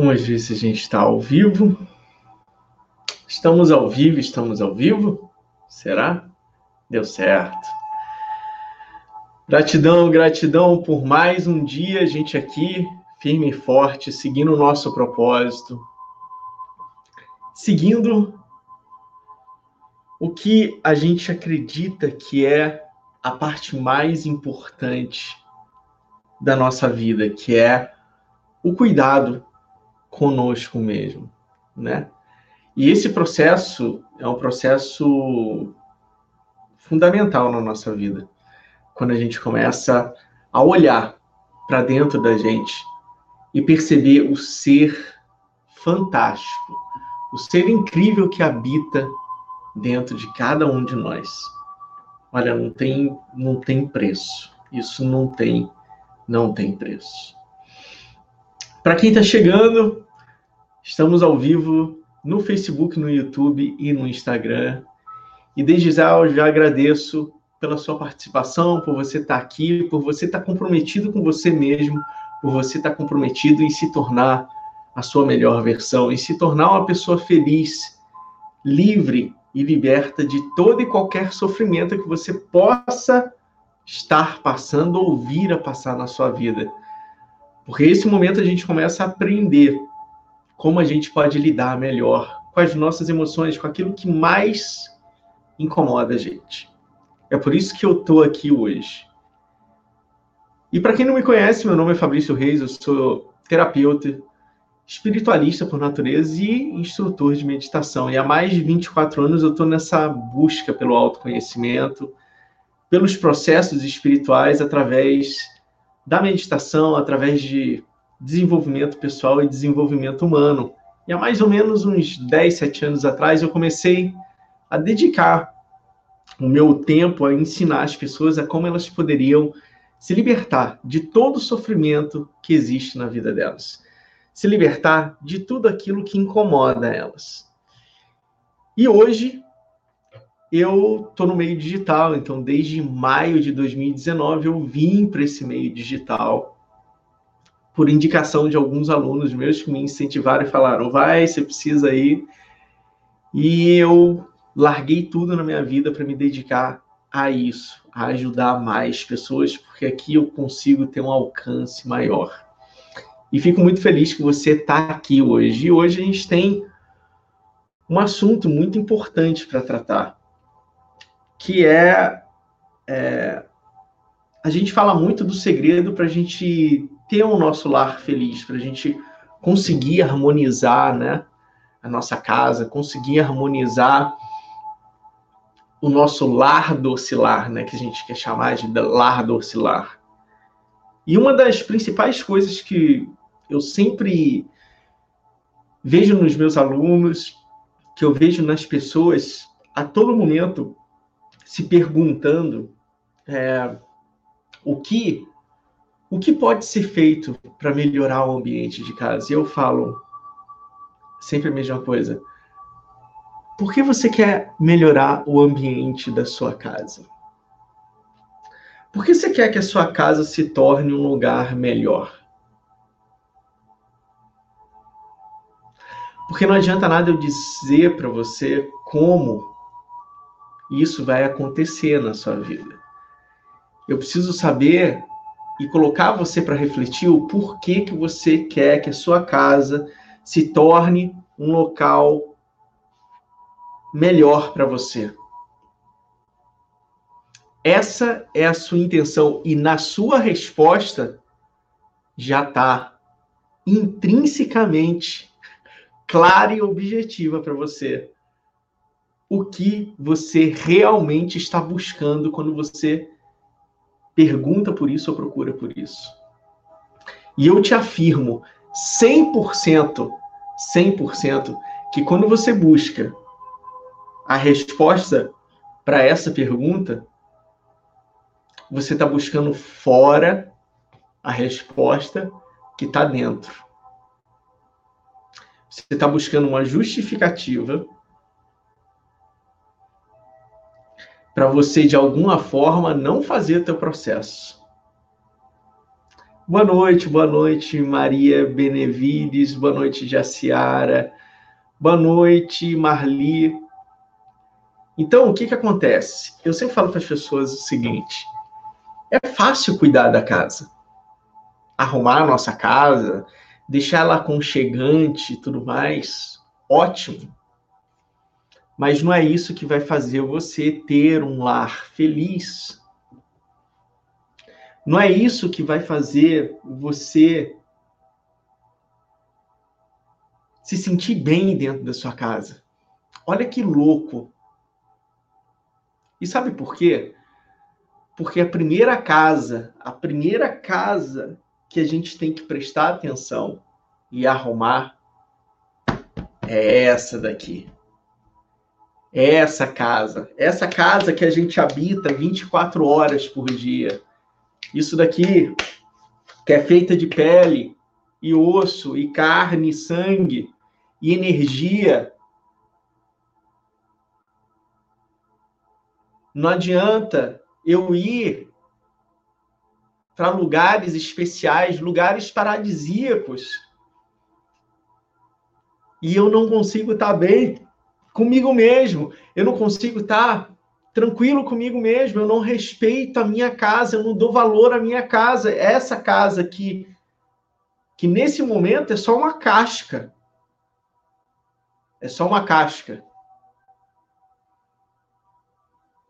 Vamos ver se a gente está ao vivo. Estamos ao vivo, estamos ao vivo? Será? Deu certo. Gratidão, gratidão por mais um dia, a gente aqui, firme e forte, seguindo o nosso propósito, seguindo o que a gente acredita que é a parte mais importante da nossa vida, que é o cuidado conosco mesmo, né? E esse processo é um processo fundamental na nossa vida. Quando a gente começa a olhar para dentro da gente e perceber o ser fantástico, o ser incrível que habita dentro de cada um de nós. Olha, não tem, não tem preço. Isso não tem, não tem preço. Para quem está chegando, estamos ao vivo no Facebook, no YouTube e no Instagram. E desde já eu já agradeço pela sua participação, por você estar tá aqui, por você estar tá comprometido com você mesmo, por você estar tá comprometido em se tornar a sua melhor versão, em se tornar uma pessoa feliz, livre e liberta de todo e qualquer sofrimento que você possa estar passando ou vir a passar na sua vida. Porque esse momento a gente começa a aprender como a gente pode lidar melhor com as nossas emoções, com aquilo que mais incomoda a gente. É por isso que eu estou aqui hoje. E para quem não me conhece, meu nome é Fabrício Reis, eu sou terapeuta, espiritualista por natureza e instrutor de meditação. E há mais de 24 anos eu estou nessa busca pelo autoconhecimento, pelos processos espirituais através da meditação através de desenvolvimento pessoal e desenvolvimento humano. E há mais ou menos uns 10, 7 anos atrás, eu comecei a dedicar o meu tempo a ensinar as pessoas a como elas poderiam se libertar de todo o sofrimento que existe na vida delas. Se libertar de tudo aquilo que incomoda elas. E hoje eu estou no meio digital, então desde maio de 2019 eu vim para esse meio digital por indicação de alguns alunos meus que me incentivaram e falaram: vai, você precisa ir. E eu larguei tudo na minha vida para me dedicar a isso, a ajudar mais pessoas, porque aqui eu consigo ter um alcance maior. E fico muito feliz que você está aqui hoje. E hoje a gente tem um assunto muito importante para tratar que é, é a gente fala muito do segredo para a gente ter o nosso lar feliz, para a gente conseguir harmonizar, né, a nossa casa, conseguir harmonizar o nosso lar docilar, né, que a gente quer chamar de lar docilar. E uma das principais coisas que eu sempre vejo nos meus alunos, que eu vejo nas pessoas a todo momento, se perguntando é, o que o que pode ser feito para melhorar o ambiente de casa. E eu falo sempre a mesma coisa. Por que você quer melhorar o ambiente da sua casa? Por que você quer que a sua casa se torne um lugar melhor? Porque não adianta nada eu dizer para você como isso vai acontecer na sua vida. Eu preciso saber e colocar você para refletir o porquê que você quer que a sua casa se torne um local melhor para você. Essa é a sua intenção e na sua resposta já está intrinsecamente clara e objetiva para você o que você realmente está buscando quando você pergunta por isso ou procura por isso. E eu te afirmo 100%, 100% que quando você busca a resposta para essa pergunta, você está buscando fora a resposta que está dentro. Você está buscando uma justificativa para você de alguma forma não fazer teu processo. Boa noite, boa noite, Maria Benevides, boa noite, Jaciara, boa noite, Marli. Então, o que, que acontece? Eu sempre falo para as pessoas o seguinte: é fácil cuidar da casa, arrumar a nossa casa, deixar ela aconchegante e tudo mais, ótimo. Mas não é isso que vai fazer você ter um lar feliz. Não é isso que vai fazer você se sentir bem dentro da sua casa. Olha que louco. E sabe por quê? Porque a primeira casa, a primeira casa que a gente tem que prestar atenção e arrumar é essa daqui. É essa casa. Essa casa que a gente habita 24 horas por dia. Isso daqui, que é feita de pele e osso e carne e sangue e energia. Não adianta eu ir para lugares especiais, lugares paradisíacos, e eu não consigo estar bem comigo mesmo, eu não consigo estar tranquilo comigo mesmo, eu não respeito a minha casa, eu não dou valor à minha casa, essa casa que que nesse momento é só uma casca. É só uma casca.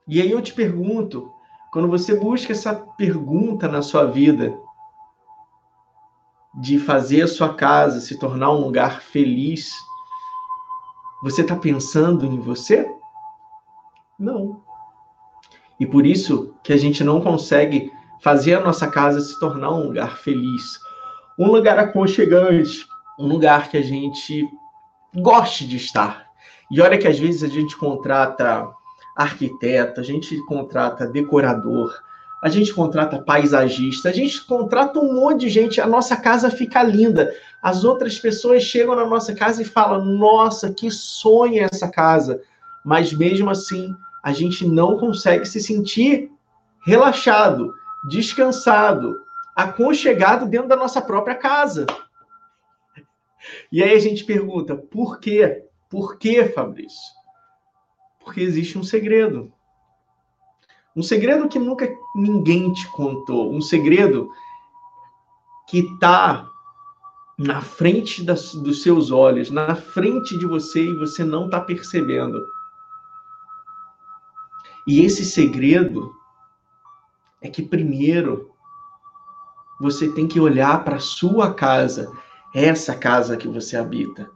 E aí eu te pergunto, quando você busca essa pergunta na sua vida, de fazer a sua casa se tornar um lugar feliz, você está pensando em você? Não. E por isso que a gente não consegue fazer a nossa casa se tornar um lugar feliz, um lugar aconchegante, um lugar que a gente goste de estar. E olha que às vezes a gente contrata arquiteto, a gente contrata decorador, a gente contrata paisagista, a gente contrata um monte de gente, a nossa casa fica linda. As outras pessoas chegam na nossa casa e falam: "Nossa, que sonho é essa casa". Mas mesmo assim, a gente não consegue se sentir relaxado, descansado, aconchegado dentro da nossa própria casa. E aí a gente pergunta: por quê? Por quê, Fabrício? Porque existe um segredo. Um segredo que nunca ninguém te contou. Um segredo que está na frente das, dos seus olhos, na frente de você e você não está percebendo. E esse segredo é que primeiro você tem que olhar para sua casa, essa casa que você habita.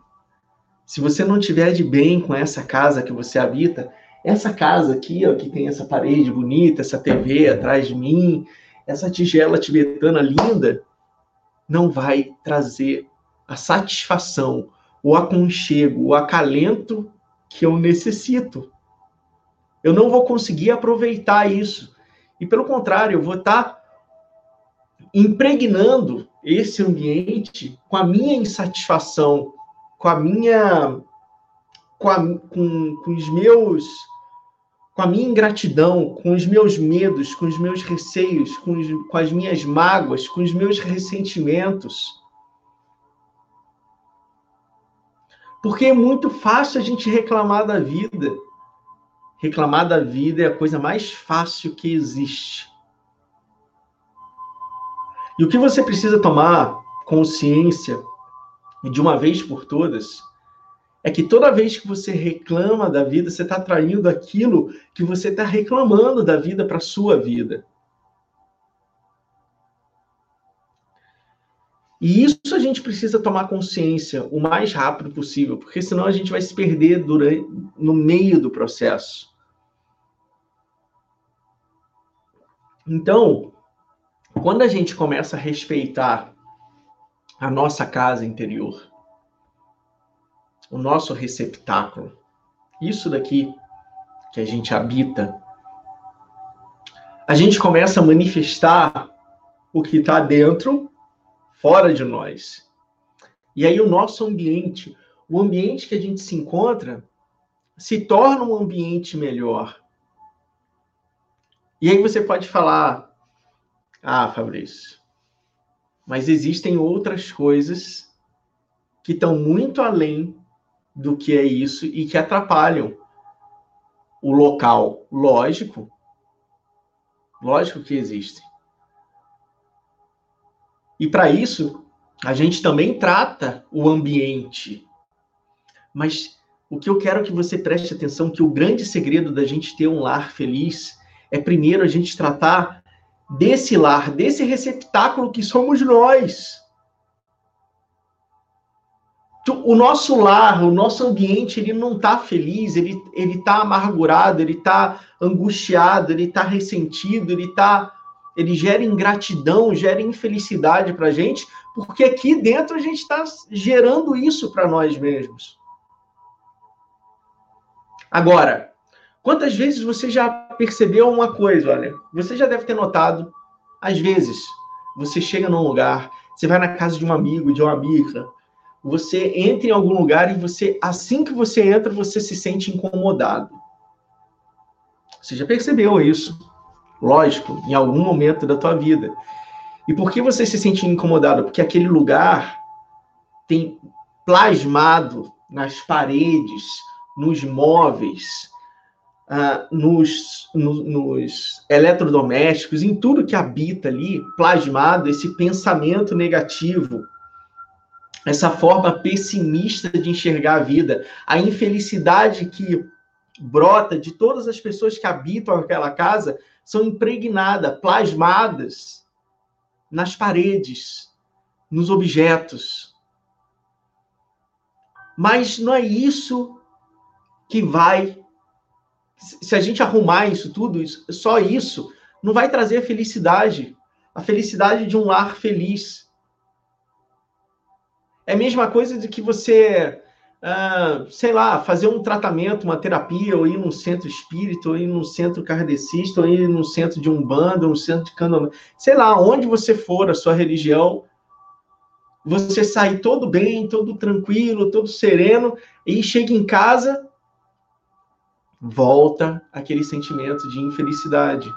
Se você não tiver de bem com essa casa que você habita, essa casa aqui, ó, que tem essa parede bonita, essa TV atrás de mim, essa tigela tibetana linda, não vai trazer a satisfação, o aconchego, o acalento que eu necessito. Eu não vou conseguir aproveitar isso. E pelo contrário, eu vou estar impregnando esse ambiente com a minha insatisfação, com a minha com, a, com, com os meus com a minha ingratidão, com os meus medos, com os meus receios, com, os, com as minhas mágoas, com os meus ressentimentos. Porque é muito fácil a gente reclamar da vida. Reclamar da vida é a coisa mais fácil que existe. E o que você precisa tomar consciência de uma vez por todas, é que toda vez que você reclama da vida, você está traindo aquilo que você está reclamando da vida para a sua vida. E isso a gente precisa tomar consciência o mais rápido possível, porque senão a gente vai se perder durante, no meio do processo. Então, quando a gente começa a respeitar a nossa casa interior, o nosso receptáculo. Isso daqui que a gente habita. A gente começa a manifestar o que está dentro, fora de nós. E aí o nosso ambiente, o ambiente que a gente se encontra, se torna um ambiente melhor. E aí você pode falar: Ah, Fabrício, Mas existem outras coisas que estão muito além do que é isso e que atrapalham o local. Lógico. Lógico que existem. E para isso, a gente também trata o ambiente. Mas o que eu quero que você preste atenção que o grande segredo da gente ter um lar feliz é primeiro a gente tratar desse lar, desse receptáculo que somos nós. O nosso lar, o nosso ambiente, ele não está feliz, ele está amargurado, ele está angustiado, ele está ressentido, ele tá, ele gera ingratidão, gera infelicidade para a gente, porque aqui dentro a gente está gerando isso para nós mesmos. Agora, quantas vezes você já percebeu uma coisa? Olha, você já deve ter notado, às vezes, você chega num lugar, você vai na casa de um amigo, de uma amiga, você entra em algum lugar e você, assim que você entra, você se sente incomodado. Você já percebeu isso? Lógico, em algum momento da tua vida. E por que você se sente incomodado? Porque aquele lugar tem plasmado nas paredes, nos móveis, uh, nos, no, nos eletrodomésticos, em tudo que habita ali, plasmado esse pensamento negativo, essa forma pessimista de enxergar a vida, a infelicidade que brota de todas as pessoas que habitam aquela casa são impregnadas, plasmadas nas paredes, nos objetos. Mas não é isso que vai. Se a gente arrumar isso tudo, só isso, não vai trazer a felicidade, a felicidade de um lar feliz. É a mesma coisa de que você, ah, sei lá, fazer um tratamento, uma terapia, ou ir num centro espírita, ou ir num centro kardecista, ou ir num centro de umbanda, um centro de candomblé, sei lá, onde você for, a sua religião, você sai todo bem, todo tranquilo, todo sereno, e chega em casa, volta aquele sentimento de infelicidade.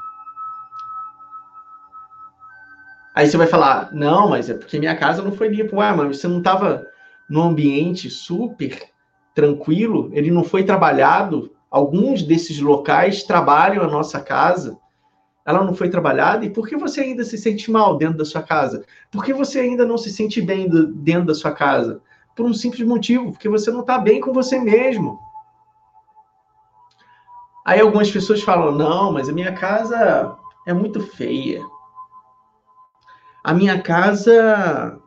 Aí você vai falar, não, mas é porque minha casa não foi limpa. Ué, mas você não estava num ambiente super tranquilo, ele não foi trabalhado. Alguns desses locais trabalham a nossa casa, ela não foi trabalhada, e por que você ainda se sente mal dentro da sua casa? Por que você ainda não se sente bem dentro da sua casa? Por um simples motivo, porque você não está bem com você mesmo. Aí algumas pessoas falam: não, mas a minha casa é muito feia. A minha casa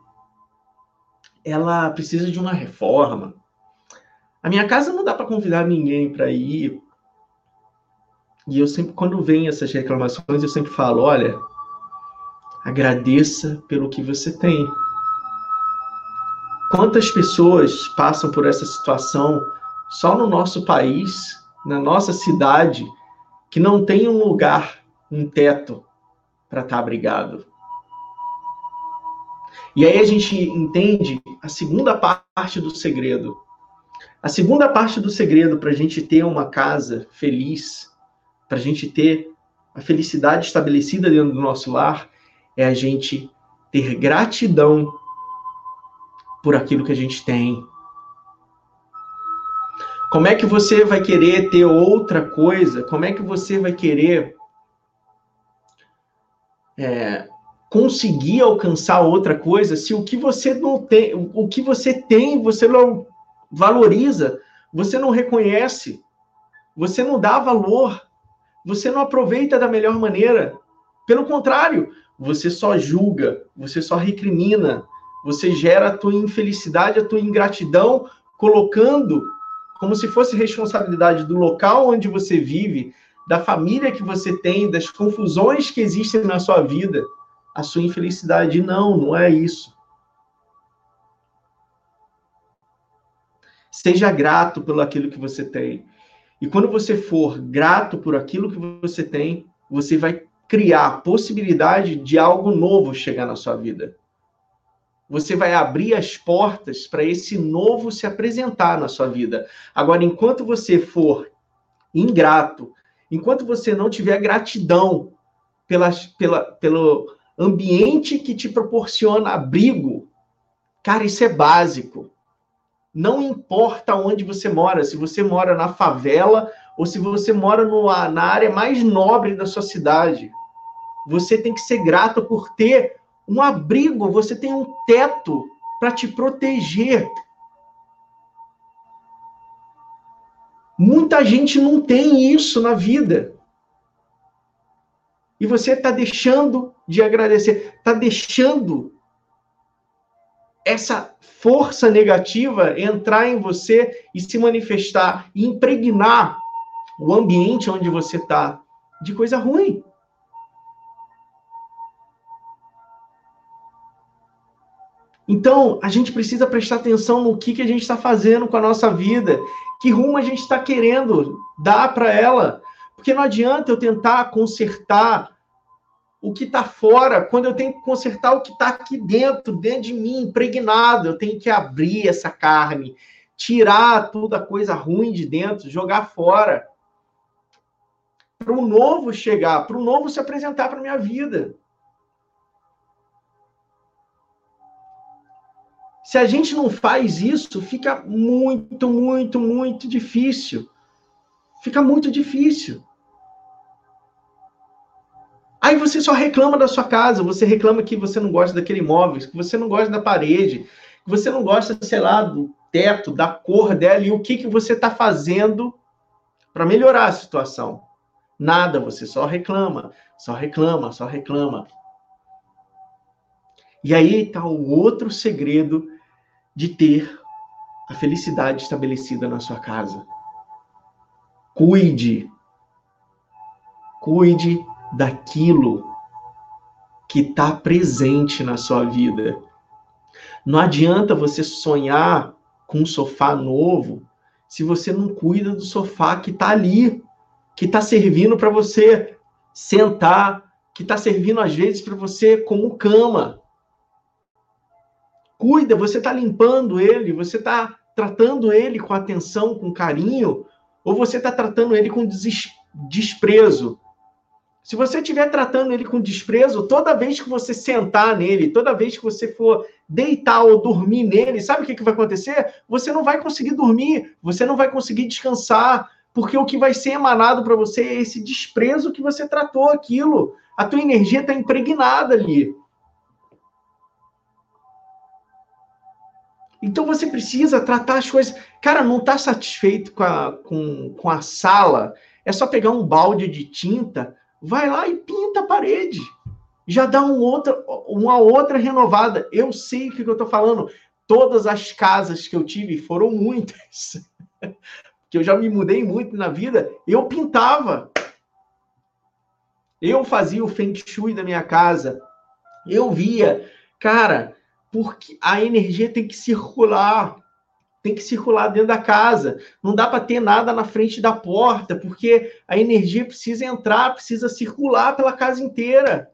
ela precisa de uma reforma. A minha casa não dá para convidar ninguém para ir. E eu sempre, quando vem essas reclamações, eu sempre falo: olha, agradeça pelo que você tem. Quantas pessoas passam por essa situação só no nosso país na nossa cidade que não tem um lugar, um teto para estar tá abrigado. E aí a gente entende a segunda parte do segredo. A segunda parte do segredo para a gente ter uma casa feliz, para a gente ter a felicidade estabelecida dentro do nosso lar, é a gente ter gratidão por aquilo que a gente tem, como é que você vai querer ter outra coisa? Como é que você vai querer é, conseguir alcançar outra coisa se o que você não tem, o que você tem, você não valoriza, você não reconhece, você não dá valor, você não aproveita da melhor maneira. Pelo contrário, você só julga, você só recrimina, você gera a tua infelicidade, a tua ingratidão, colocando como se fosse responsabilidade do local onde você vive, da família que você tem, das confusões que existem na sua vida, a sua infelicidade. Não, não é isso. Seja grato pelo aquilo que você tem. E quando você for grato por aquilo que você tem, você vai criar a possibilidade de algo novo chegar na sua vida você vai abrir as portas para esse novo se apresentar na sua vida. Agora, enquanto você for ingrato, enquanto você não tiver gratidão pela, pela, pelo ambiente que te proporciona abrigo, cara, isso é básico. Não importa onde você mora, se você mora na favela ou se você mora no, na área mais nobre da sua cidade. Você tem que ser grato por ter um abrigo, você tem um teto para te proteger. Muita gente não tem isso na vida. E você está deixando de agradecer, está deixando essa força negativa entrar em você e se manifestar e impregnar o ambiente onde você está de coisa ruim. Então, a gente precisa prestar atenção no que, que a gente está fazendo com a nossa vida, que rumo a gente está querendo dar para ela. Porque não adianta eu tentar consertar o que está fora, quando eu tenho que consertar o que está aqui dentro, dentro de mim, impregnado. Eu tenho que abrir essa carne, tirar toda a coisa ruim de dentro, jogar fora. Para o novo chegar, para o novo se apresentar para minha vida. Se a gente não faz isso, fica muito, muito, muito difícil. Fica muito difícil. Aí você só reclama da sua casa, você reclama que você não gosta daquele imóvel, que você não gosta da parede, que você não gosta, sei lá, do teto, da cor dela e o que, que você está fazendo para melhorar a situação. Nada, você só reclama, só reclama, só reclama. E aí está o outro segredo de ter a felicidade estabelecida na sua casa. Cuide. Cuide daquilo que está presente na sua vida. Não adianta você sonhar com um sofá novo se você não cuida do sofá que está ali, que está servindo para você sentar, que está servindo às vezes para você como cama. Cuida, você está limpando ele, você está tratando ele com atenção, com carinho, ou você está tratando ele com desprezo? Se você estiver tratando ele com desprezo, toda vez que você sentar nele, toda vez que você for deitar ou dormir nele, sabe o que, que vai acontecer? Você não vai conseguir dormir, você não vai conseguir descansar, porque o que vai ser emanado para você é esse desprezo que você tratou aquilo. A tua energia está impregnada ali. Então você precisa tratar as coisas. Cara, não está satisfeito com a, com, com a sala? É só pegar um balde de tinta, vai lá e pinta a parede. Já dá um outra, uma outra renovada. Eu sei o que eu estou falando. Todas as casas que eu tive foram muitas. que eu já me mudei muito na vida. Eu pintava. Eu fazia o feng shui da minha casa. Eu via, cara, porque a energia tem que circular, tem que circular dentro da casa. Não dá para ter nada na frente da porta, porque a energia precisa entrar, precisa circular pela casa inteira.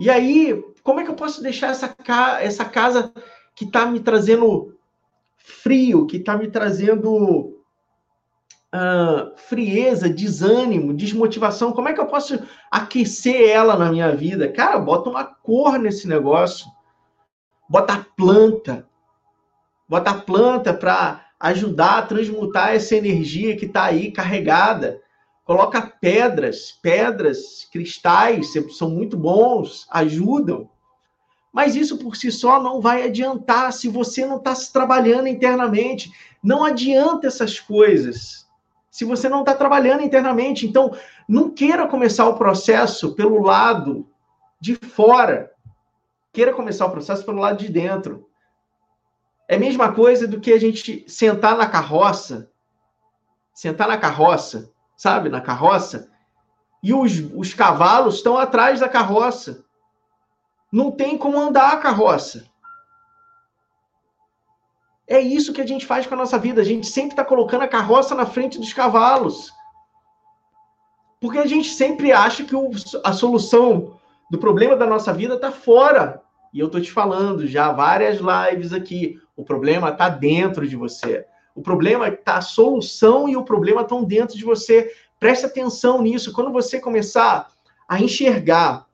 E aí, como é que eu posso deixar essa, ca essa casa que está me trazendo frio, que está me trazendo uh, frieza, desânimo, desmotivação, como é que eu posso aquecer ela na minha vida? Cara, bota uma cor nesse negócio. Bota planta. Bota planta para ajudar a transmutar essa energia que está aí carregada. Coloca pedras, pedras, cristais, são muito bons, ajudam. Mas isso por si só não vai adiantar se você não está se trabalhando internamente. Não adianta essas coisas se você não está trabalhando internamente. Então, não queira começar o processo pelo lado de fora. Queira começar o processo pelo lado de dentro. É a mesma coisa do que a gente sentar na carroça, sentar na carroça, sabe, na carroça, e os, os cavalos estão atrás da carroça. Não tem como andar a carroça. É isso que a gente faz com a nossa vida. A gente sempre está colocando a carroça na frente dos cavalos. Porque a gente sempre acha que o, a solução do problema da nossa vida está fora. E eu estou te falando já várias lives aqui. O problema está dentro de você. O problema está a solução e o problema estão dentro de você. Preste atenção nisso. Quando você começar a enxergar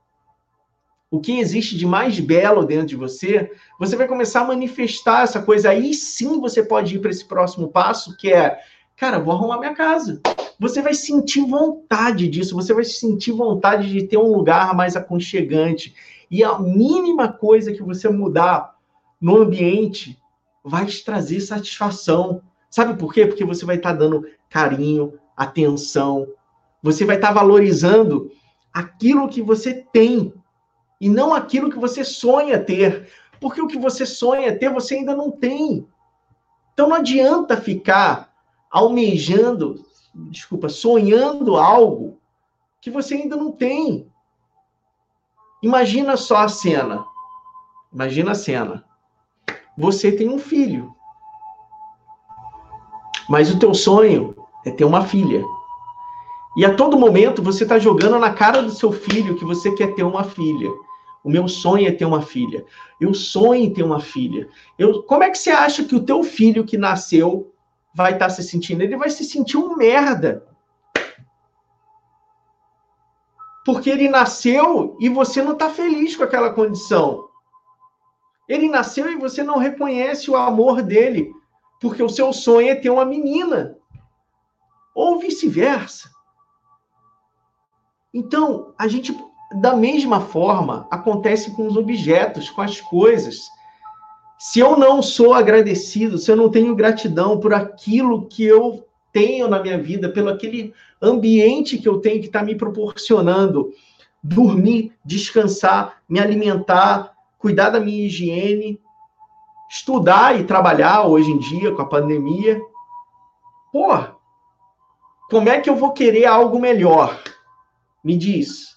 o que existe de mais belo dentro de você, você vai começar a manifestar essa coisa. Aí sim você pode ir para esse próximo passo, que é, cara, vou arrumar minha casa. Você vai sentir vontade disso, você vai sentir vontade de ter um lugar mais aconchegante. E a mínima coisa que você mudar no ambiente vai te trazer satisfação. Sabe por quê? Porque você vai estar tá dando carinho, atenção, você vai estar tá valorizando aquilo que você tem e não aquilo que você sonha ter. Porque o que você sonha ter, você ainda não tem. Então não adianta ficar almejando, desculpa, sonhando algo que você ainda não tem. Imagina só a cena. Imagina a cena. Você tem um filho. Mas o teu sonho é ter uma filha. E a todo momento você está jogando na cara do seu filho que você quer ter uma filha. O meu sonho é ter uma filha. Eu sonho em ter uma filha. Eu, como é que você acha que o teu filho que nasceu vai estar tá se sentindo? Ele vai se sentir um merda. Porque ele nasceu e você não está feliz com aquela condição. Ele nasceu e você não reconhece o amor dele, porque o seu sonho é ter uma menina. Ou vice-versa. Então, a gente da mesma forma, acontece com os objetos, com as coisas. Se eu não sou agradecido, se eu não tenho gratidão por aquilo que eu tenho na minha vida, pelo aquele ambiente que eu tenho que está me proporcionando dormir, descansar, me alimentar, cuidar da minha higiene, estudar e trabalhar hoje em dia com a pandemia. Pô, como é que eu vou querer algo melhor? Me diz.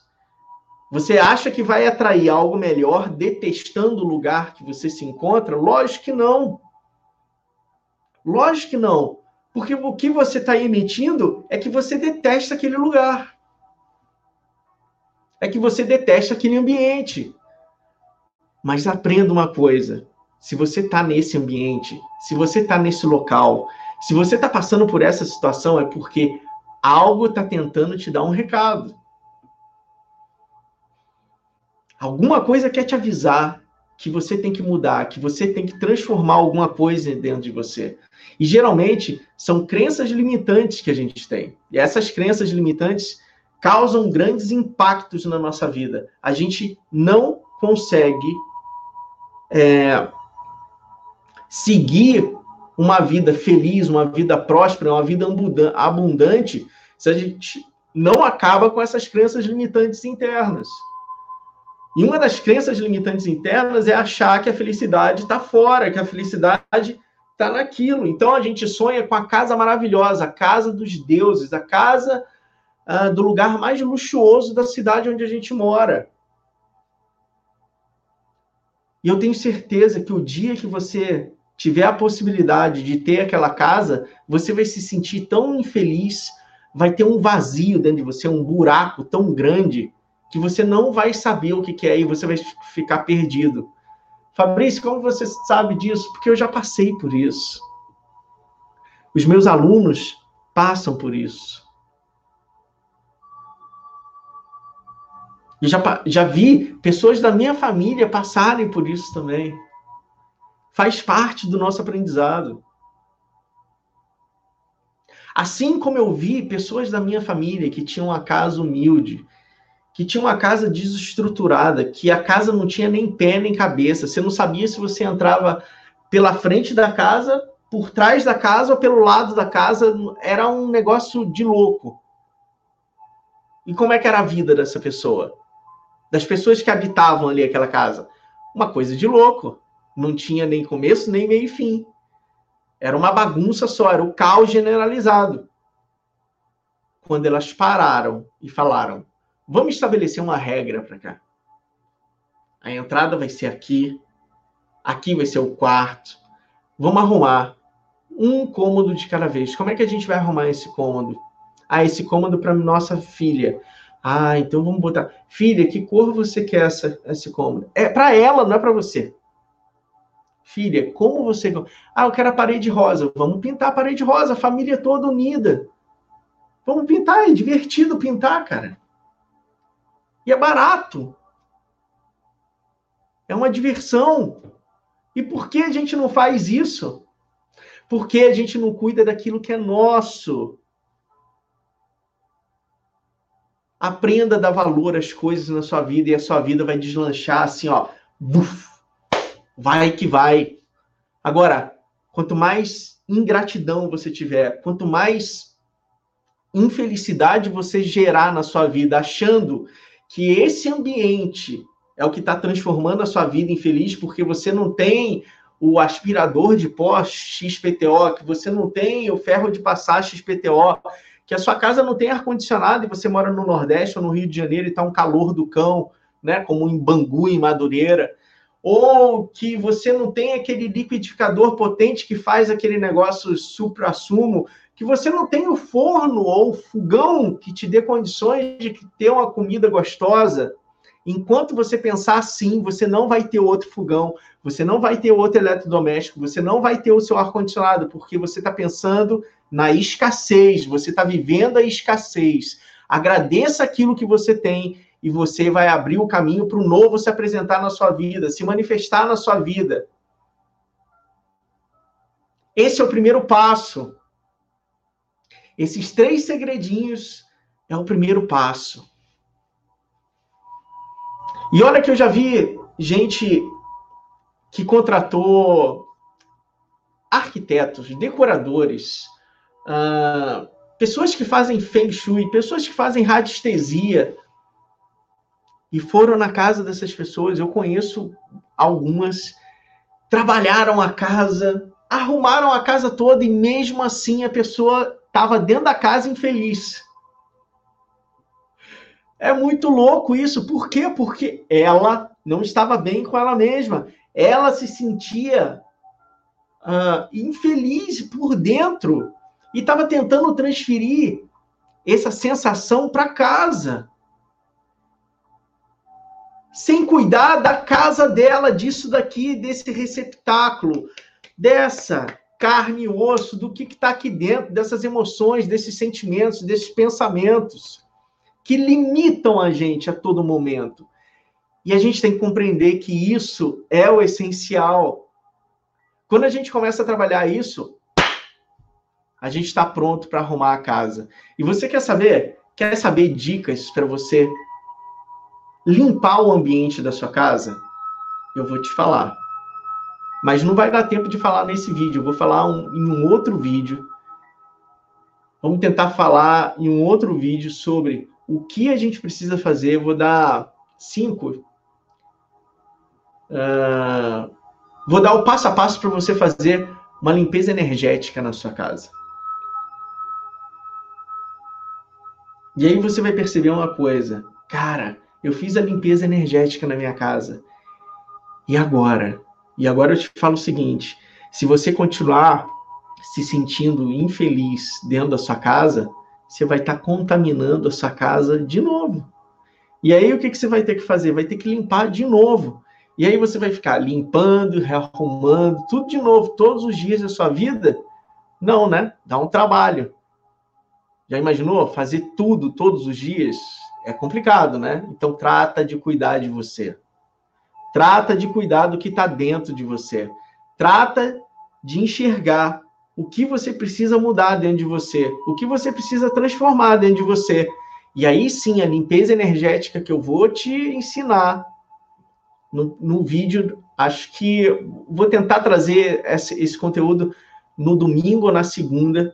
Você acha que vai atrair algo melhor detestando o lugar que você se encontra? Lógico que não. Lógico que não. Porque o que você está emitindo é que você detesta aquele lugar. É que você detesta aquele ambiente. Mas aprenda uma coisa: se você está nesse ambiente, se você está nesse local, se você está passando por essa situação, é porque algo está tentando te dar um recado. Alguma coisa quer te avisar que você tem que mudar, que você tem que transformar alguma coisa dentro de você. E geralmente são crenças limitantes que a gente tem. E essas crenças limitantes causam grandes impactos na nossa vida. A gente não consegue é, seguir uma vida feliz, uma vida próspera, uma vida abundante, se a gente não acaba com essas crenças limitantes internas. E uma das crenças limitantes internas é achar que a felicidade está fora, que a felicidade está naquilo. Então a gente sonha com a casa maravilhosa, a casa dos deuses, a casa uh, do lugar mais luxuoso da cidade onde a gente mora. E eu tenho certeza que o dia que você tiver a possibilidade de ter aquela casa, você vai se sentir tão infeliz, vai ter um vazio dentro de você, um buraco tão grande que você não vai saber o que, que é e você vai ficar perdido. Fabrício, como você sabe disso? Porque eu já passei por isso. Os meus alunos passam por isso. Eu já, já vi pessoas da minha família passarem por isso também. Faz parte do nosso aprendizado. Assim como eu vi pessoas da minha família que tinham uma casa humilde, que tinha uma casa desestruturada, que a casa não tinha nem pé nem cabeça. Você não sabia se você entrava pela frente da casa, por trás da casa ou pelo lado da casa. Era um negócio de louco. E como é que era a vida dessa pessoa? Das pessoas que habitavam ali aquela casa? Uma coisa de louco. Não tinha nem começo, nem meio e fim. Era uma bagunça só, era o caos generalizado. Quando elas pararam e falaram: Vamos estabelecer uma regra para cá. A entrada vai ser aqui, aqui vai ser o quarto. Vamos arrumar um cômodo de cada vez. Como é que a gente vai arrumar esse cômodo? Ah, esse cômodo para nossa filha. Ah, então vamos botar. Filha, que cor você quer essa, esse cômodo? É para ela, não é para você. Filha, como você. Ah, eu quero a parede rosa. Vamos pintar a parede rosa, a família toda unida. Vamos pintar, é divertido pintar, cara. E é barato. É uma diversão. E por que a gente não faz isso? Porque a gente não cuida daquilo que é nosso. Aprenda a dar valor às coisas na sua vida e a sua vida vai deslanchar assim, ó. Buf, vai que vai. Agora, quanto mais ingratidão você tiver, quanto mais infelicidade você gerar na sua vida, achando que esse ambiente é o que está transformando a sua vida infeliz, porque você não tem o aspirador de pó XPTO, que você não tem o ferro de passar XPTO, que a sua casa não tem ar-condicionado e você mora no Nordeste ou no Rio de Janeiro e está um calor do cão, né, como em Bangu, em Madureira, ou que você não tem aquele liquidificador potente que faz aquele negócio supra-sumo, que você não tem o forno ou o fogão que te dê condições de ter uma comida gostosa. Enquanto você pensar assim, você não vai ter outro fogão, você não vai ter outro eletrodoméstico, você não vai ter o seu ar-condicionado, porque você está pensando na escassez, você está vivendo a escassez. Agradeça aquilo que você tem e você vai abrir o caminho para o novo se apresentar na sua vida, se manifestar na sua vida. Esse é o primeiro passo. Esses três segredinhos é o primeiro passo. E olha que eu já vi gente que contratou arquitetos, decoradores, uh, pessoas que fazem feng shui, pessoas que fazem radiestesia, e foram na casa dessas pessoas. Eu conheço algumas, trabalharam a casa, arrumaram a casa toda e mesmo assim a pessoa estava dentro da casa infeliz. É muito louco isso. Por quê? Porque ela não estava bem com ela mesma. Ela se sentia uh, infeliz por dentro e estava tentando transferir essa sensação para casa. Sem cuidar da casa dela, disso daqui, desse receptáculo, dessa carne e osso, do que está aqui dentro, dessas emoções, desses sentimentos, desses pensamentos que limitam a gente a todo momento. E a gente tem que compreender que isso é o essencial. Quando a gente começa a trabalhar isso, a gente está pronto para arrumar a casa. E você quer saber? Quer saber dicas para você limpar o ambiente da sua casa? Eu vou te falar. Mas não vai dar tempo de falar nesse vídeo. Eu vou falar um, em um outro vídeo. Vamos tentar falar em um outro vídeo sobre o que a gente precisa fazer. Eu vou dar cinco. Uh, vou dar o passo a passo para você fazer uma limpeza energética na sua casa. E aí você vai perceber uma coisa. Cara, eu fiz a limpeza energética na minha casa. E agora? E agora eu te falo o seguinte: se você continuar se sentindo infeliz dentro da sua casa, você vai estar tá contaminando a sua casa de novo. E aí o que, que você vai ter que fazer? Vai ter que limpar de novo. E aí você vai ficar limpando, rearrumando, tudo de novo, todos os dias da sua vida? Não, né? Dá um trabalho. Já imaginou fazer tudo todos os dias? É complicado, né? Então trata de cuidar de você. Trata de cuidar do que está dentro de você. Trata de enxergar o que você precisa mudar dentro de você, o que você precisa transformar dentro de você. E aí sim, a limpeza energética que eu vou te ensinar no, no vídeo, acho que vou tentar trazer esse, esse conteúdo no domingo ou na segunda.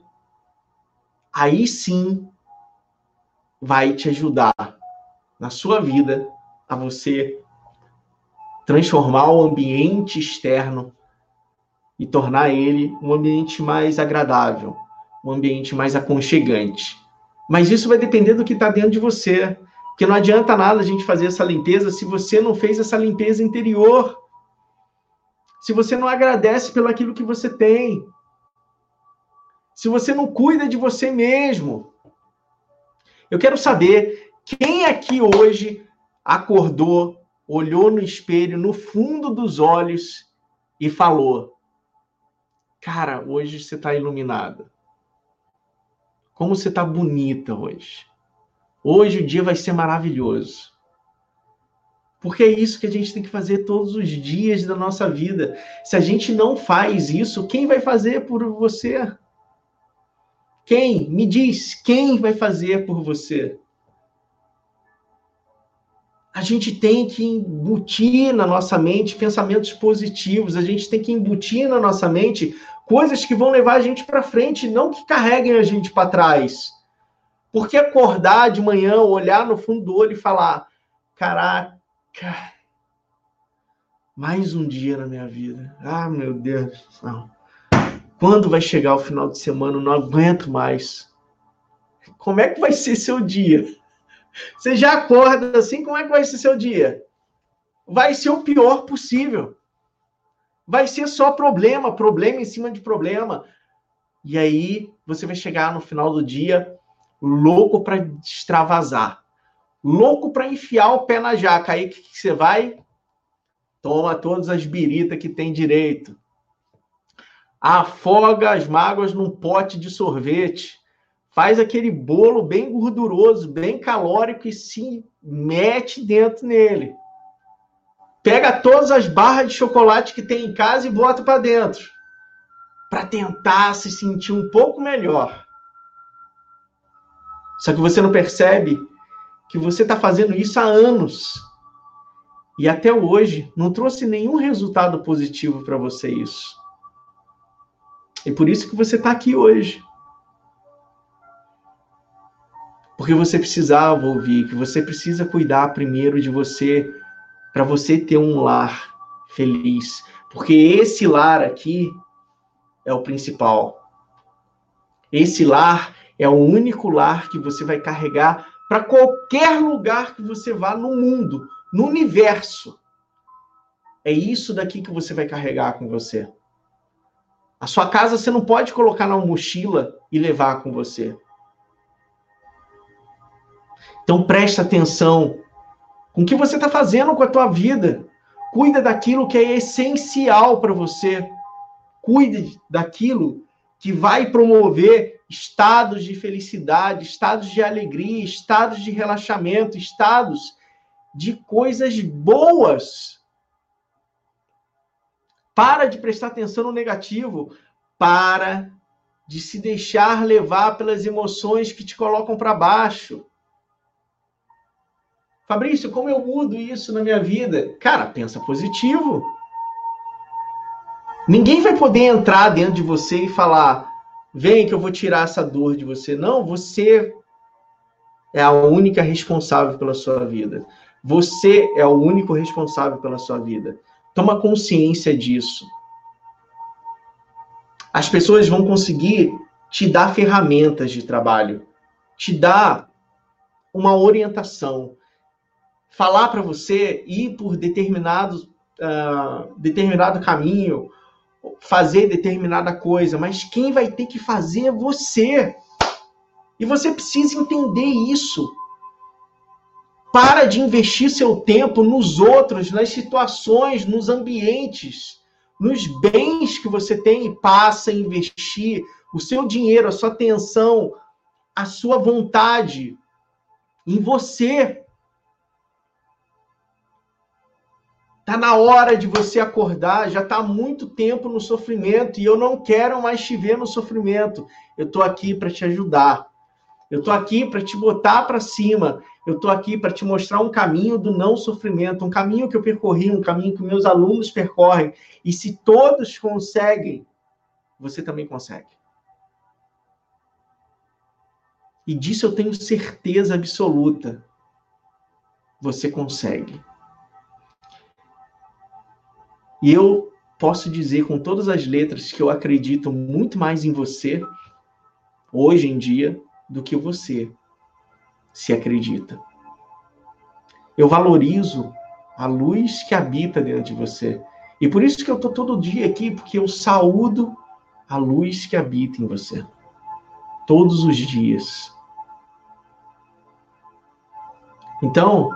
Aí sim vai te ajudar na sua vida a você transformar o ambiente externo e tornar ele um ambiente mais agradável, um ambiente mais aconchegante. Mas isso vai depender do que está dentro de você. Porque não adianta nada a gente fazer essa limpeza se você não fez essa limpeza interior. Se você não agradece pelo aquilo que você tem. Se você não cuida de você mesmo. Eu quero saber quem aqui hoje acordou olhou no espelho, no fundo dos olhos e falou: Cara, hoje você está iluminada. Como você está bonita hoje. Hoje o dia vai ser maravilhoso. Porque é isso que a gente tem que fazer todos os dias da nossa vida. Se a gente não faz isso, quem vai fazer por você? Quem? Me diz, quem vai fazer por você? A gente tem que embutir na nossa mente pensamentos positivos, a gente tem que embutir na nossa mente coisas que vão levar a gente para frente, não que carreguem a gente para trás. Porque acordar de manhã, olhar no fundo do olho e falar: caraca, mais um dia na minha vida. Ah, meu Deus não. Quando vai chegar o final de semana? Eu não aguento mais. Como é que vai ser seu dia? Você já acorda assim? Como é que vai ser seu dia? Vai ser o pior possível. Vai ser só problema, problema em cima de problema. E aí você vai chegar no final do dia louco para extravasar, louco para enfiar o pé na jaca. Aí que, que você vai? Toma todas as biritas que tem direito. Afoga as mágoas num pote de sorvete. Faz aquele bolo bem gorduroso, bem calórico e se mete dentro nele. Pega todas as barras de chocolate que tem em casa e bota para dentro. Para tentar se sentir um pouco melhor. Só que você não percebe que você está fazendo isso há anos. E até hoje não trouxe nenhum resultado positivo para você isso. E por isso que você está aqui hoje. Porque você precisava ouvir que você precisa cuidar primeiro de você para você ter um lar feliz. Porque esse lar aqui é o principal. Esse lar é o único lar que você vai carregar para qualquer lugar que você vá no mundo, no universo. É isso daqui que você vai carregar com você. A sua casa você não pode colocar na mochila e levar com você. Então presta atenção com o que você está fazendo com a tua vida. Cuida daquilo que é essencial para você. Cuide daquilo que vai promover estados de felicidade, estados de alegria, estados de relaxamento, estados de coisas boas. Para de prestar atenção no negativo, para de se deixar levar pelas emoções que te colocam para baixo. Fabrício, como eu mudo isso na minha vida? Cara, pensa positivo. Ninguém vai poder entrar dentro de você e falar: vem que eu vou tirar essa dor de você. Não, você é a única responsável pela sua vida. Você é o único responsável pela sua vida. Toma consciência disso. As pessoas vão conseguir te dar ferramentas de trabalho, te dar uma orientação, falar para você ir por determinado, uh, determinado caminho, fazer determinada coisa, mas quem vai ter que fazer é você. E você precisa entender isso. Para de investir seu tempo nos outros, nas situações, nos ambientes, nos bens que você tem e passa a investir o seu dinheiro, a sua atenção, a sua vontade em você. Tá na hora de você acordar, já está há muito tempo no sofrimento e eu não quero mais te ver no sofrimento. Eu estou aqui para te ajudar. Eu estou aqui para te botar para cima. Eu estou aqui para te mostrar um caminho do não sofrimento, um caminho que eu percorri, um caminho que meus alunos percorrem. E se todos conseguem, você também consegue. E disso eu tenho certeza absoluta. Você consegue. E eu posso dizer com todas as letras que eu acredito muito mais em você hoje em dia do que você se acredita. Eu valorizo a luz que habita dentro de você. E por isso que eu estou todo dia aqui, porque eu saúdo a luz que habita em você. Todos os dias. Então,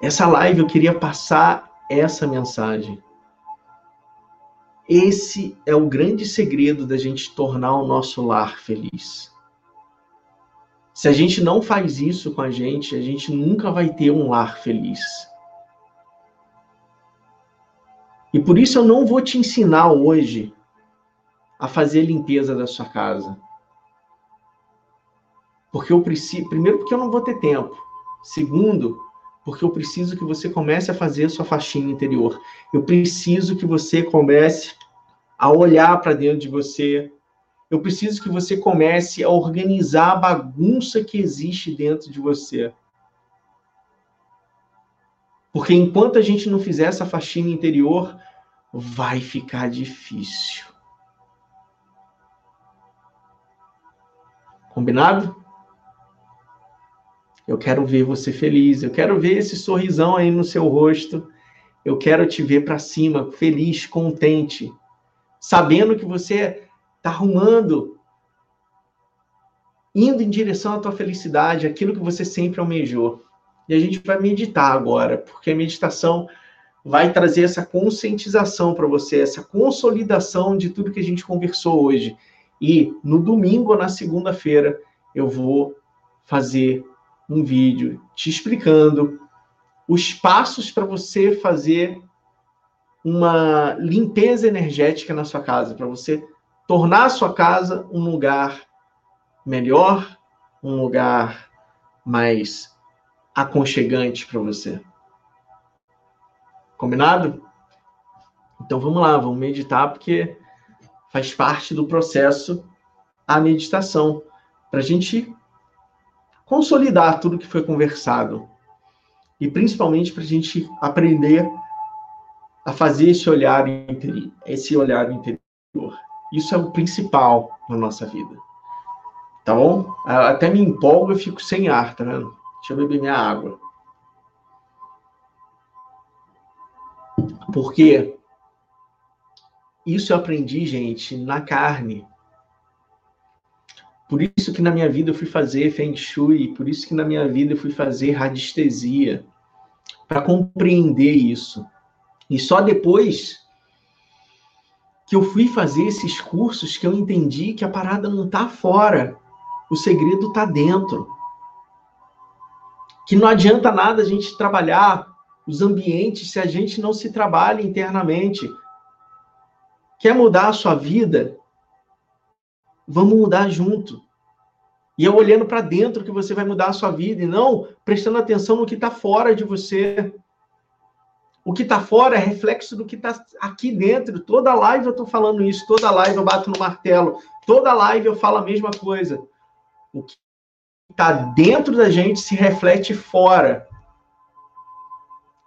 essa live eu queria passar essa mensagem. Esse é o grande segredo da gente tornar o nosso lar feliz. Se a gente não faz isso com a gente, a gente nunca vai ter um lar feliz. E por isso eu não vou te ensinar hoje a fazer limpeza da sua casa. Porque eu preciso, primeiro porque eu não vou ter tempo. Segundo, porque eu preciso que você comece a fazer a sua faxina interior. Eu preciso que você comece a olhar para dentro de você. Eu preciso que você comece a organizar a bagunça que existe dentro de você. Porque enquanto a gente não fizer essa faxina interior, vai ficar difícil. Combinado? Eu quero ver você feliz, eu quero ver esse sorrisão aí no seu rosto. Eu quero te ver para cima, feliz, contente, sabendo que você está arrumando, indo em direção à tua felicidade, aquilo que você sempre almejou. E a gente vai meditar agora, porque a meditação vai trazer essa conscientização para você, essa consolidação de tudo que a gente conversou hoje. E no domingo ou na segunda-feira eu vou fazer um vídeo te explicando os passos para você fazer uma limpeza energética na sua casa, para você tornar a sua casa um lugar melhor, um lugar mais aconchegante para você. Combinado? Então vamos lá, vamos meditar, porque faz parte do processo a meditação, para a gente consolidar tudo que foi conversado. E principalmente para a gente aprender a fazer esse olhar interior, esse olhar interior. Isso é o principal na nossa vida. Tá bom? Até me empolgo e fico sem ar, tá vendo? Deixa eu beber minha água. Porque isso eu aprendi, gente, na carne. Por isso que na minha vida eu fui fazer Feng Shui, por isso que na minha vida eu fui fazer radiestesia, para compreender isso. E só depois que eu fui fazer esses cursos que eu entendi que a parada não está fora, o segredo está dentro. Que não adianta nada a gente trabalhar os ambientes se a gente não se trabalha internamente. Quer mudar a sua vida? Vamos mudar junto. E é olhando para dentro que você vai mudar a sua vida e não prestando atenção no que está fora de você. O que está fora é reflexo do que está aqui dentro. Toda live eu estou falando isso, toda live eu bato no martelo, toda live eu falo a mesma coisa. O que está dentro da gente se reflete fora.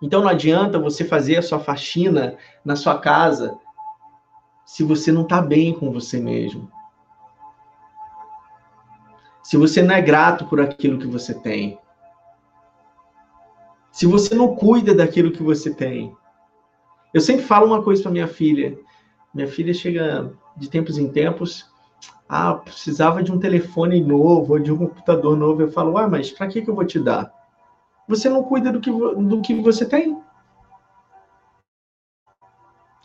Então não adianta você fazer a sua faxina na sua casa se você não está bem com você mesmo. Se você não é grato por aquilo que você tem. Se você não cuida daquilo que você tem. Eu sempre falo uma coisa para minha filha. Minha filha chega de tempos em tempos, ah, precisava de um telefone novo, ou de um computador novo. Eu falo, ah, mas para que, que eu vou te dar? você não cuida do que, do que você tem.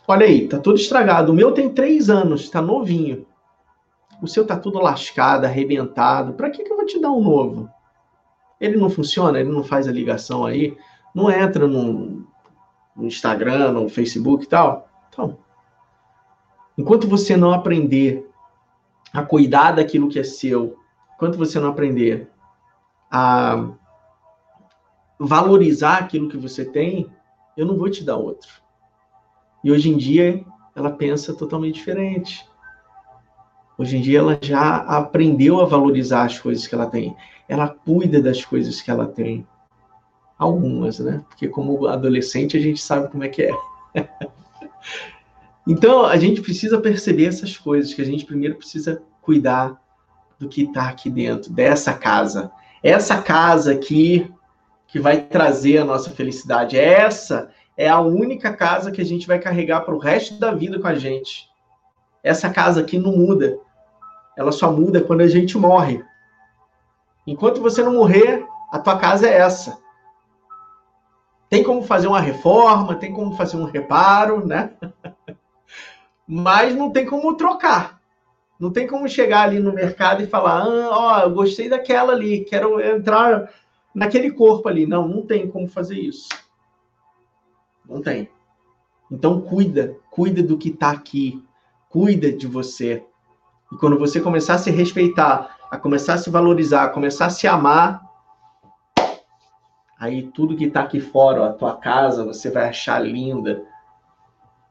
Olha aí, tá todo estragado. O meu tem três anos, está novinho. O seu tá tudo lascado, arrebentado. Para que, que eu vou te dar um novo? Ele não funciona, ele não faz a ligação aí, não entra no, no Instagram, no Facebook e tal. Então, enquanto você não aprender a cuidar daquilo que é seu, enquanto você não aprender a valorizar aquilo que você tem, eu não vou te dar outro. E hoje em dia ela pensa totalmente diferente. Hoje em dia ela já aprendeu a valorizar as coisas que ela tem. Ela cuida das coisas que ela tem. Algumas, né? Porque como adolescente a gente sabe como é que é. então a gente precisa perceber essas coisas, que a gente primeiro precisa cuidar do que está aqui dentro, dessa casa. Essa casa aqui que vai trazer a nossa felicidade. Essa é a única casa que a gente vai carregar para o resto da vida com a gente. Essa casa aqui não muda. Ela só muda quando a gente morre. Enquanto você não morrer, a tua casa é essa. Tem como fazer uma reforma, tem como fazer um reparo, né? Mas não tem como trocar. Não tem como chegar ali no mercado e falar, ah, ó, eu gostei daquela ali, quero entrar naquele corpo ali. Não, não tem como fazer isso. Não tem. Então cuida, cuida do que está aqui, cuida de você. E quando você começar a se respeitar, a começar a se valorizar, a começar a se amar, aí tudo que está aqui fora, ó, a tua casa, você vai achar linda.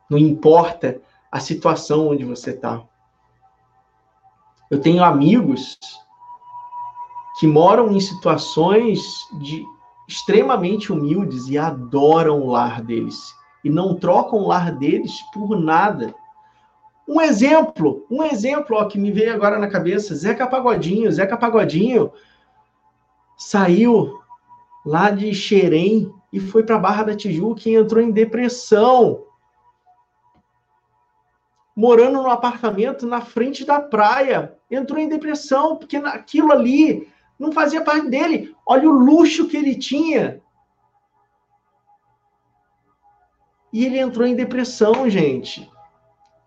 Não importa a situação onde você está. Eu tenho amigos que moram em situações de extremamente humildes e adoram o lar deles e não trocam o lar deles por nada. Um exemplo, um exemplo ó, que me veio agora na cabeça, Zeca Pagodinho. Zeca Pagodinho saiu lá de Xerém e foi para Barra da Tijuca e entrou em depressão. Morando no apartamento na frente da praia, entrou em depressão porque aquilo ali não fazia parte dele. Olha o luxo que ele tinha. E ele entrou em depressão, gente.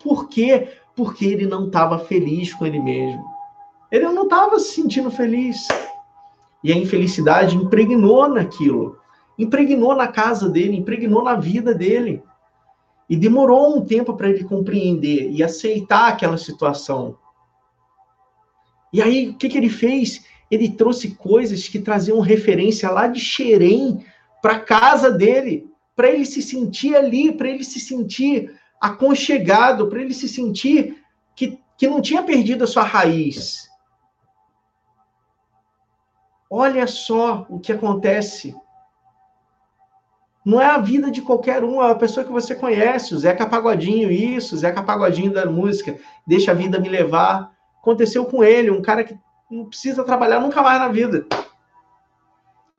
Por quê? Porque ele não estava feliz com ele mesmo. Ele não estava se sentindo feliz. E a infelicidade impregnou naquilo. Impregnou na casa dele, impregnou na vida dele. E demorou um tempo para ele compreender e aceitar aquela situação. E aí, o que, que ele fez? Ele trouxe coisas que traziam referência lá de Xerém para casa dele para ele se sentir ali, para ele se sentir aconchegado, para ele se sentir que, que não tinha perdido a sua raiz. Olha só o que acontece. Não é a vida de qualquer um, é a pessoa que você conhece, o Zeca Pagodinho, isso, o Zeca Pagodinho da música, deixa a vida me levar. Aconteceu com ele, um cara que não precisa trabalhar nunca mais na vida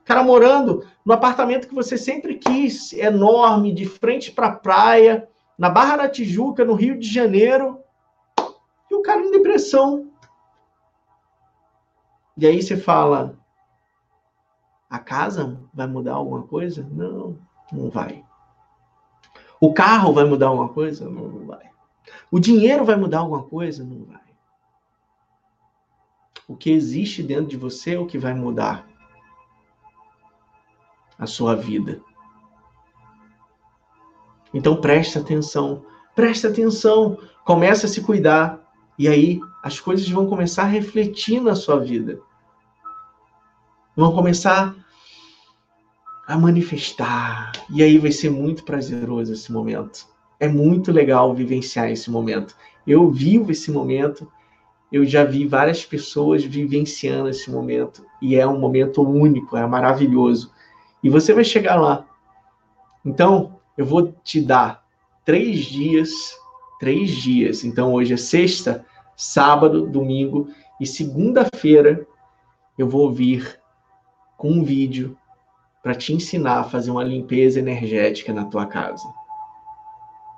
cara morando no apartamento que você sempre quis, enorme, de frente para a praia, na Barra da Tijuca, no Rio de Janeiro, e o cara em depressão. E aí você fala: a casa vai mudar alguma coisa? Não, não vai. O carro vai mudar alguma coisa? Não, não vai. O dinheiro vai mudar alguma coisa? Não vai. O que existe dentro de você é o que vai mudar a sua vida. Então preste atenção, preste atenção, comece a se cuidar e aí as coisas vão começar a refletir na sua vida. Vão começar a manifestar. E aí vai ser muito prazeroso esse momento. É muito legal vivenciar esse momento. Eu vivo esse momento, eu já vi várias pessoas vivenciando esse momento e é um momento único, é maravilhoso. E você vai chegar lá. Então, eu vou te dar três dias, três dias. Então, hoje é sexta, sábado, domingo e segunda-feira eu vou vir com um vídeo para te ensinar a fazer uma limpeza energética na tua casa.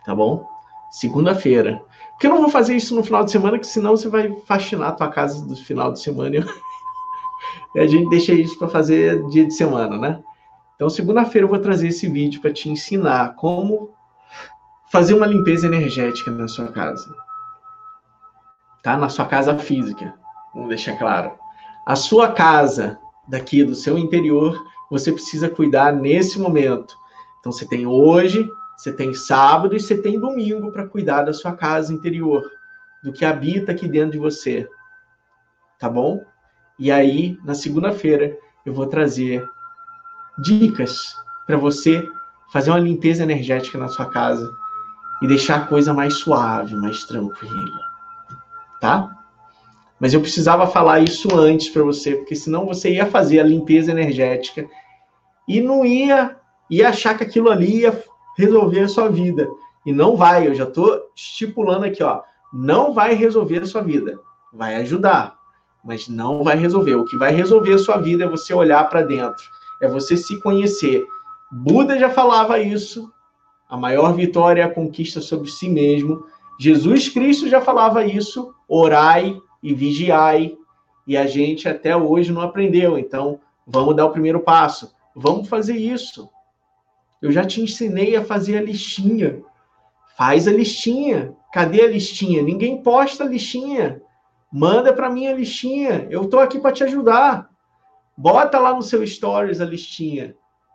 Tá bom? Segunda-feira. Porque eu não vou fazer isso no final de semana, que senão você vai faxinar a tua casa do final de semana. E a gente deixa isso para fazer dia de semana, né? Então, segunda-feira eu vou trazer esse vídeo para te ensinar como fazer uma limpeza energética na sua casa. Tá? Na sua casa física. Vamos deixar claro. A sua casa daqui do seu interior, você precisa cuidar nesse momento. Então, você tem hoje, você tem sábado e você tem domingo para cuidar da sua casa interior, do que habita aqui dentro de você. Tá bom? E aí, na segunda-feira, eu vou trazer dicas para você fazer uma limpeza energética na sua casa e deixar a coisa mais suave, mais tranquila. Tá? Mas eu precisava falar isso antes para você, porque senão você ia fazer a limpeza energética e não ia, ia achar que aquilo ali ia resolver a sua vida. E não vai, eu já estou estipulando aqui, ó. Não vai resolver a sua vida. Vai ajudar, mas não vai resolver. O que vai resolver a sua vida é você olhar para dentro é você se conhecer. Buda já falava isso. A maior vitória é a conquista sobre si mesmo. Jesus Cristo já falava isso. Orai e vigiai. E a gente até hoje não aprendeu. Então, vamos dar o primeiro passo. Vamos fazer isso. Eu já te ensinei a fazer a listinha. Faz a listinha. Cadê a listinha? Ninguém posta a listinha. Manda para mim a listinha. Eu estou aqui para te ajudar. Bota lá no seu stories a listinha.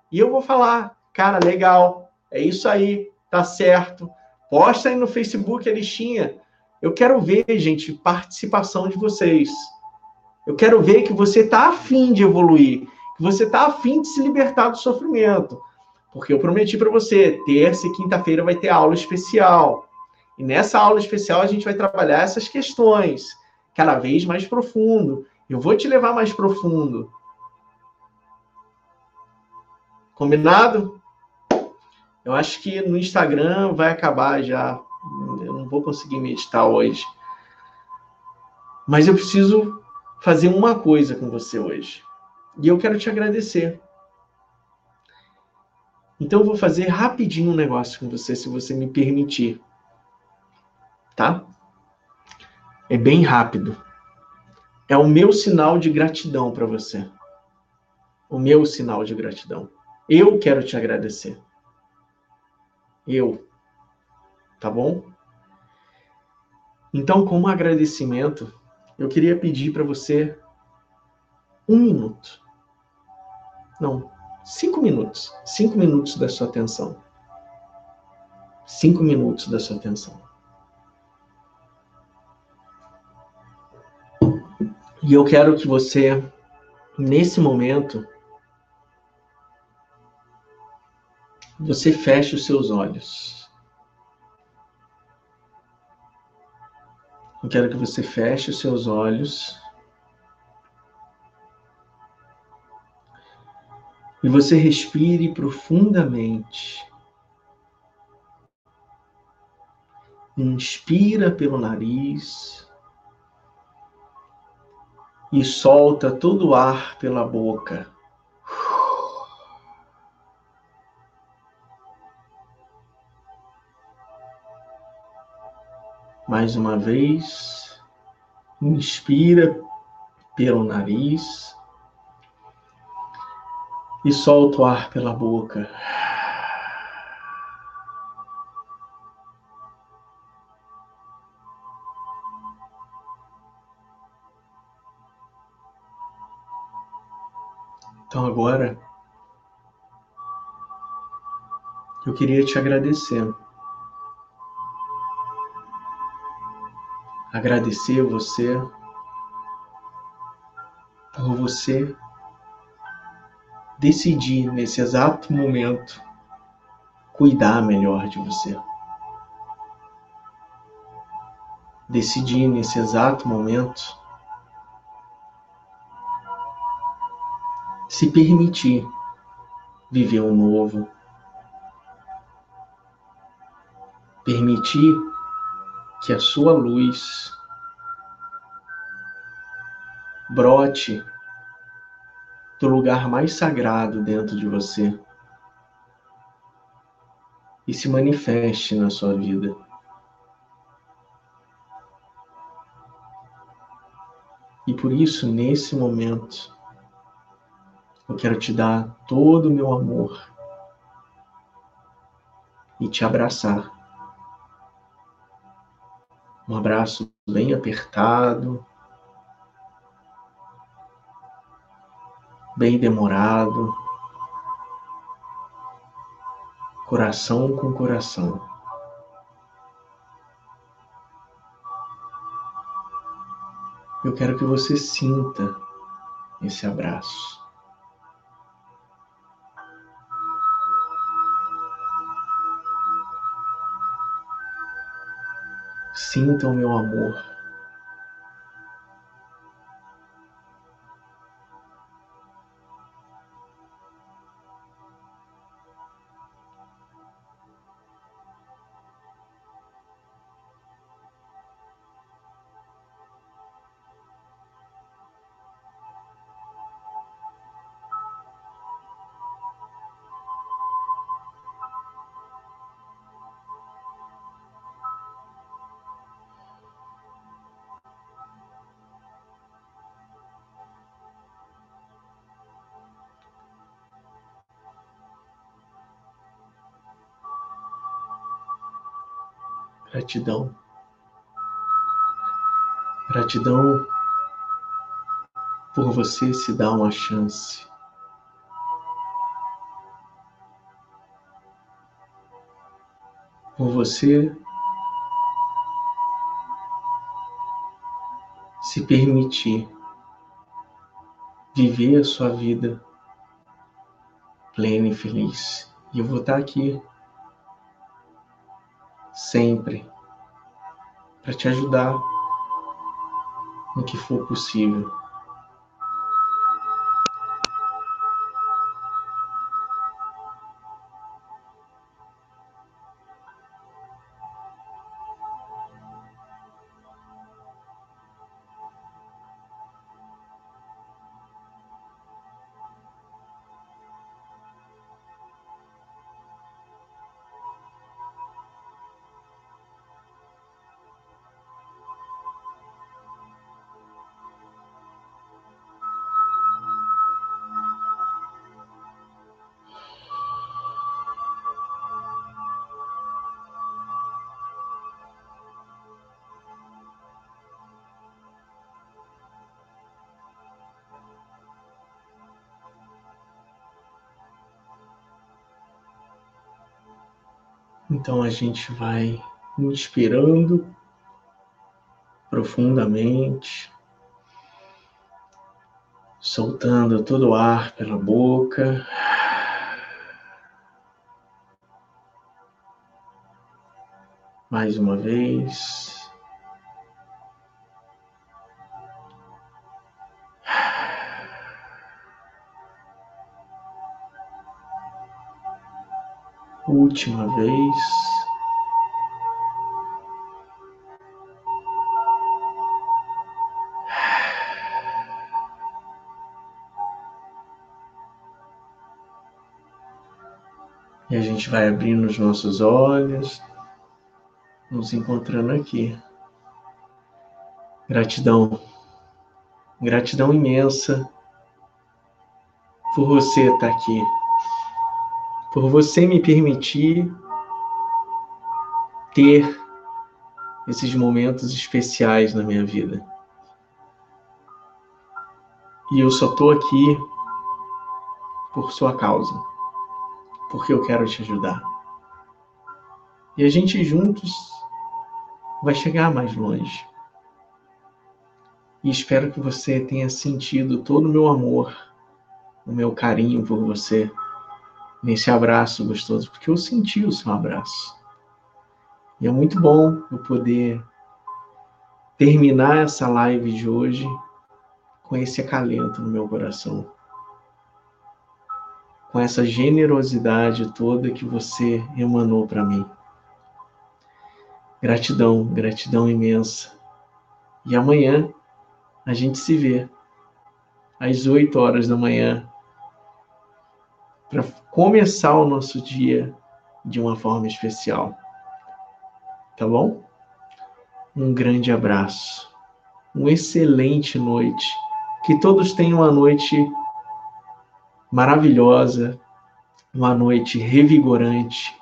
E eu vou falar, cara, legal. É isso aí, tá certo. Posta aí no Facebook a listinha. Eu quero ver, gente, participação de vocês. Eu quero ver que você está afim de evoluir, que você está afim de se libertar do sofrimento. Porque eu prometi para você, terça e quinta-feira vai ter aula especial. E nessa aula especial a gente vai trabalhar essas questões, cada vez mais profundo. Eu vou te levar mais profundo. Combinado? Eu acho que no Instagram vai acabar já. Eu não vou conseguir meditar hoje. Mas eu preciso fazer uma coisa com você hoje. E eu quero te agradecer. Então eu vou fazer rapidinho um negócio com você, se você me permitir. Tá? É bem rápido. É o meu sinal de gratidão para você. O meu sinal de gratidão. Eu quero te agradecer. Eu. Tá bom? Então, como agradecimento, eu queria pedir para você um minuto. Não, cinco minutos. Cinco minutos da sua atenção. Cinco minutos da sua atenção. E eu quero que você, nesse momento, você feche os seus olhos. Eu quero que você feche os seus olhos. E você respire profundamente. Inspira pelo nariz e solta todo o ar pela boca. Mais uma vez, inspira pelo nariz e solta o ar pela boca. Então agora eu queria te agradecer agradecer você por você decidir nesse exato momento cuidar melhor de você. Decidir nesse exato momento se permitir viver o um novo, permitir que a sua luz brote do lugar mais sagrado dentro de você e se manifeste na sua vida. E por isso, nesse momento, eu quero te dar todo o meu amor e te abraçar. Um abraço bem apertado, bem demorado, coração com coração. Eu quero que você sinta esse abraço. Sinta o meu amor. Gratidão. Gratidão por você se dar uma chance. Por você se permitir viver a sua vida plena e feliz. E eu vou estar aqui sempre para te ajudar no que for possível. Então a gente vai inspirando profundamente, soltando todo o ar pela boca. Mais uma vez. Última vez. E a gente vai abrindo os nossos olhos, nos encontrando aqui. Gratidão, gratidão imensa por você estar aqui por você me permitir ter esses momentos especiais na minha vida. E eu só estou aqui por sua causa, porque eu quero te ajudar. E a gente juntos vai chegar mais longe. E espero que você tenha sentido todo o meu amor, o meu carinho por você nesse abraço gostoso, porque eu senti o seu abraço. E é muito bom eu poder terminar essa live de hoje com esse acalento no meu coração. Com essa generosidade toda que você emanou para mim. Gratidão, gratidão imensa. E amanhã a gente se vê às 8 horas da manhã para começar o nosso dia de uma forma especial. Tá bom? Um grande abraço. Uma excelente noite. Que todos tenham uma noite maravilhosa, uma noite revigorante,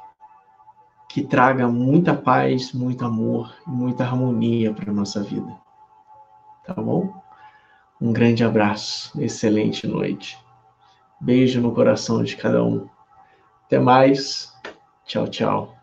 que traga muita paz, muito amor muita harmonia para a nossa vida. Tá bom? Um grande abraço, excelente noite. Beijo no coração de cada um. Até mais. Tchau, tchau.